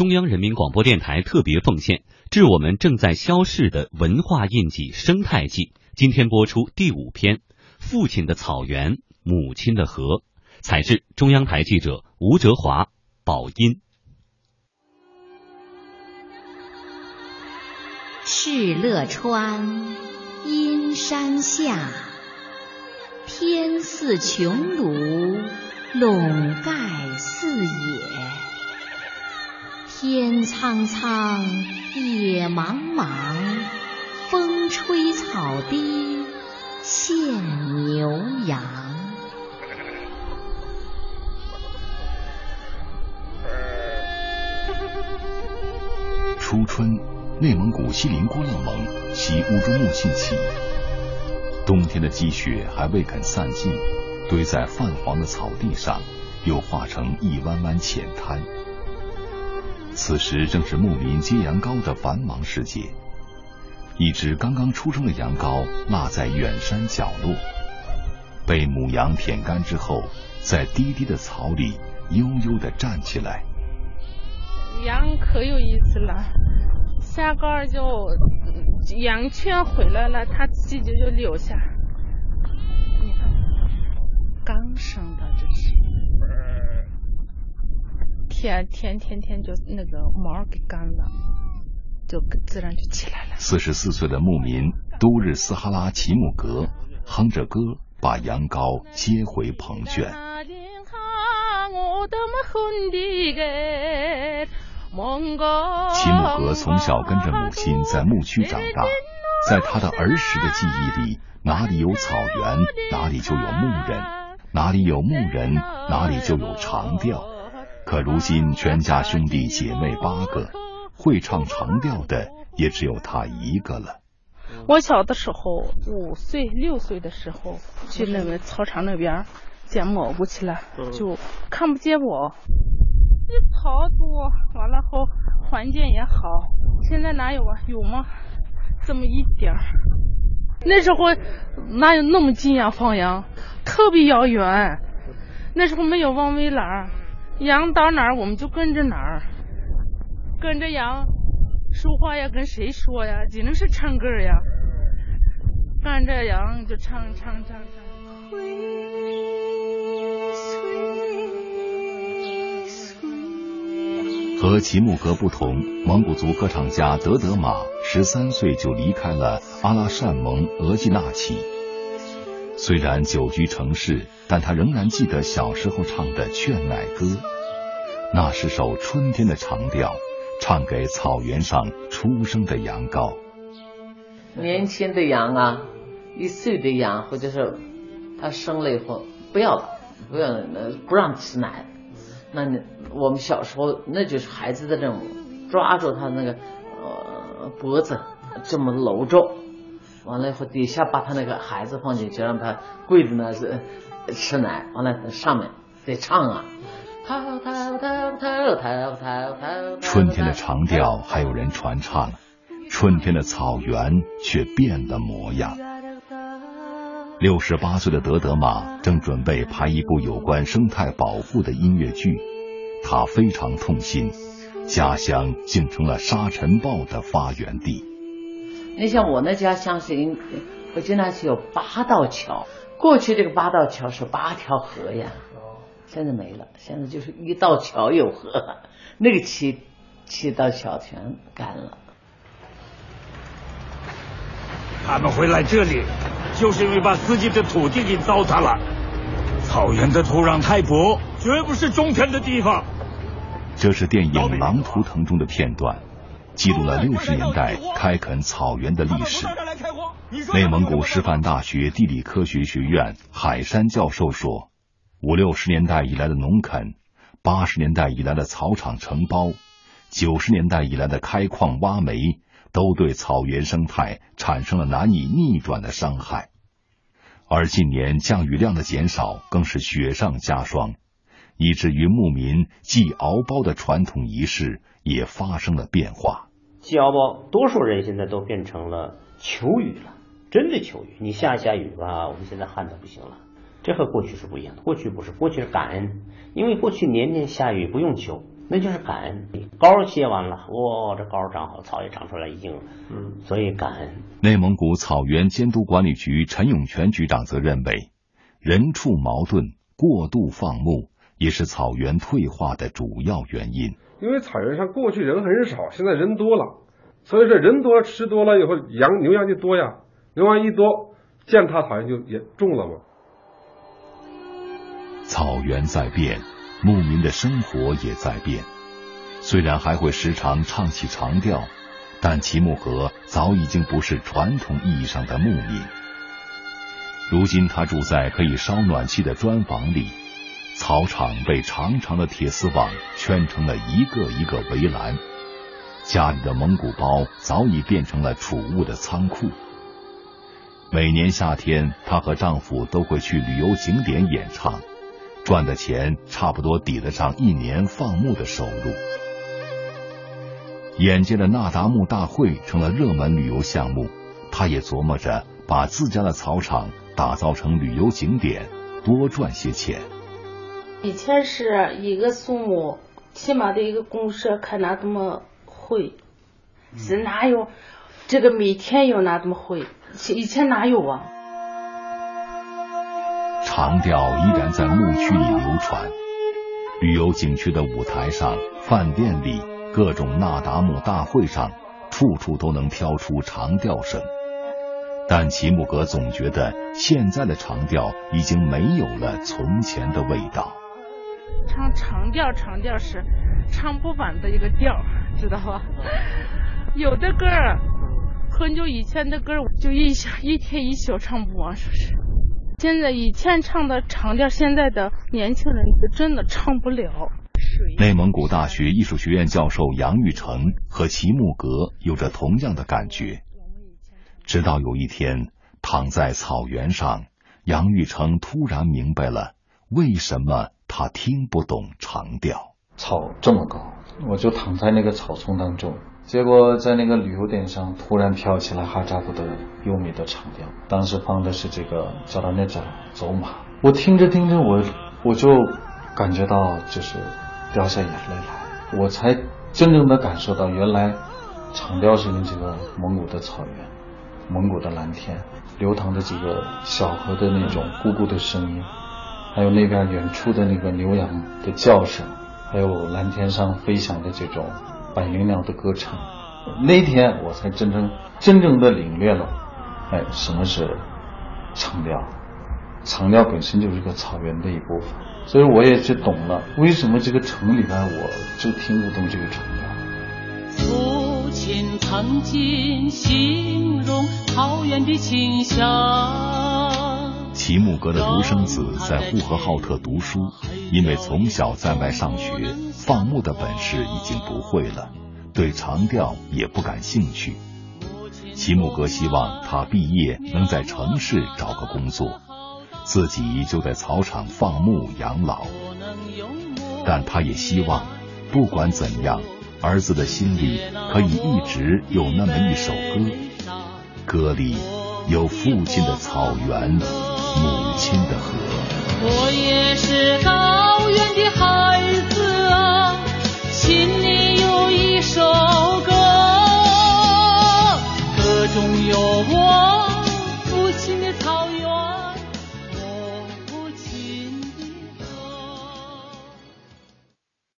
中央人民广播电台特别奉献，致我们正在消逝的文化印记——生态记。今天播出第五篇《父亲的草原，母亲的河》，采自中央台记者吴哲华、宝音。敕勒川，阴山下，天似穹庐，笼盖四野。天苍苍，野茫茫，风吹草低见牛羊。初春。内蒙古锡林郭勒盟起乌珠穆沁起，冬天的积雪还未肯散尽，堆在泛黄的草地上，又化成一弯弯浅滩。此时正是牧民接羊羔的繁忙时节，一只刚刚出生的羊羔落在远山角落，被母羊舔干之后，在低低的草里悠悠地站起来。羊可有意思了。下羔就羊圈回来了，它自己就就留下。你看，刚生的这是，天天天天就那个毛给干了，就自然就起来了。四十四岁的牧民都日斯哈拉齐木格哼着歌，把羊羔接回棚圈。齐木格从小跟着母亲在牧区长大，在他的儿时的记忆里，哪里有草原，哪里就有牧人；哪里有牧人，哪里就有长调。可如今全家兄弟姐妹八个，会唱长调的也只有他一个了。我小的时候，五岁六岁的时候，去那个操场那边捡蘑菇去了，就看不见我。草多，完了后环境也好。现在哪有啊？有吗？这么一点儿。那时候哪有那么近呀？放羊特别遥远。那时候没有望威栏，羊到哪儿我们就跟着哪儿，跟着羊说话呀，跟谁说呀？只能是唱歌呀，跟着羊就唱唱唱唱。和齐木格不同，蒙古族歌唱家德德玛十三岁就离开了阿拉善盟额济纳旗。虽然久居城市，但他仍然记得小时候唱的劝奶歌，那是首春天的长调，唱给草原上出生的羊羔。年轻的羊啊，一岁的羊，或者是它生了以后不要，不要不让吃奶。那你我们小时候那就是孩子的任务，抓住他那个呃脖子这么搂着，完了以后底下把他那个孩子放进去，让他跪着那是吃奶，完了上面得唱啊。春天的长调还有人传唱，春天的草原却变了模样。六十八岁的德德玛正准备拍一部有关生态保护的音乐剧，他非常痛心，家乡竟成了沙尘暴的发源地。你像我那家乡是，我经常去有八道桥，过去这个八道桥是八条河呀，现在没了，现在就是一道桥有河，那个七七道桥全干了。他们会来这里。就是因为把自己的土地给糟蹋了，草原的土壤太薄，绝不是种田的地方。这是电影《狼图腾》中的片段，记录了六十年代开垦草原的历史。内蒙古师范大学地理科学学院海山教授说，五六十年代以来的农垦，八十年代以来的草场承包，九十年代以来的开矿挖煤。都对草原生态产生了难以逆转的伤害，而近年降雨量的减少更是雪上加霜，以至于牧民祭敖包的传统仪式也发生了变化。祭敖包，多数人现在都变成了求雨了，真的求雨。你下一下雨吧，我们现在旱的不行了。这和过去是不一样的，过去不是，过去是感恩，因为过去年年下雨不用求，那就是感恩。高歇完了，哇，这高长好，草也长出来，已经，嗯，所以感恩。内蒙古草原监督管理局陈永全局长则认为，人畜矛盾、过度放牧也是草原退化的主要原因。因为草原上过去人很少，现在人多了，所以说人多吃多了以后，羊牛羊就多呀，牛羊一多，践踏草原就也重了嘛。草原在变。牧民的生活也在变，虽然还会时常唱起长调，但齐木格早已经不是传统意义上的牧民。如今他住在可以烧暖气的砖房里，草场被长长的铁丝网圈成了一个一个围栏，家里的蒙古包早已变成了储物的仓库。每年夏天，她和丈夫都会去旅游景点演唱。赚的钱差不多抵得上一年放牧的收入。眼见着那达慕大会成了热门旅游项目，她也琢磨着把自家的草场打造成旅游景点，多赚些钱。以前是一个树木起码的一个公社开那这么会，是哪有这个每天有那这么会？以前哪有啊？长调依然在牧区里流传，旅游景区的舞台上、饭店里、各种那达慕大会上，处处都能飘出长调声。但齐木格总觉得现在的长调已经没有了从前的味道。唱长调，长调是唱不完的一个调，知道吧？有的歌儿很久以前的歌我，就一一天一宿唱不完，是不是。现在以前唱的长调，现在的年轻人真的唱不了。内蒙古大学艺术学院教授杨玉成和齐木格有着同样的感觉。直到有一天，躺在草原上，杨玉成突然明白了为什么他听不懂长调。草这么高，我就躺在那个草丛当中。结果在那个旅游点上突然飘起了哈扎布的优美的长调，当时放的是这个扎达内扎走马，我听着听着我我就感觉到就是掉下眼泪来，我才真正的感受到原来长调是跟这个蒙古的草原、蒙古的蓝天、流淌的几个小河的那种咕咕的声音，还有那边远处的那个牛羊的叫声，还有蓝天上飞翔的这种。百灵鸟的歌唱，那天我才真正真正的领略了，哎，什么是长调？长调本身就是个草原的一部分，所以我也就懂了为什么这个城里边我就听不懂这个长调。父亲曾经形容草原的清香。齐木格的独生子在呼和浩特读书，因为从小在外上学。放牧的本事已经不会了，对长调也不感兴趣。齐木格希望他毕业能在城市找个工作，自己就在草场放牧养老。但他也希望，不管怎样，儿子的心里可以一直有那么一首歌，歌里有父亲的草原，母亲的河。我也是高。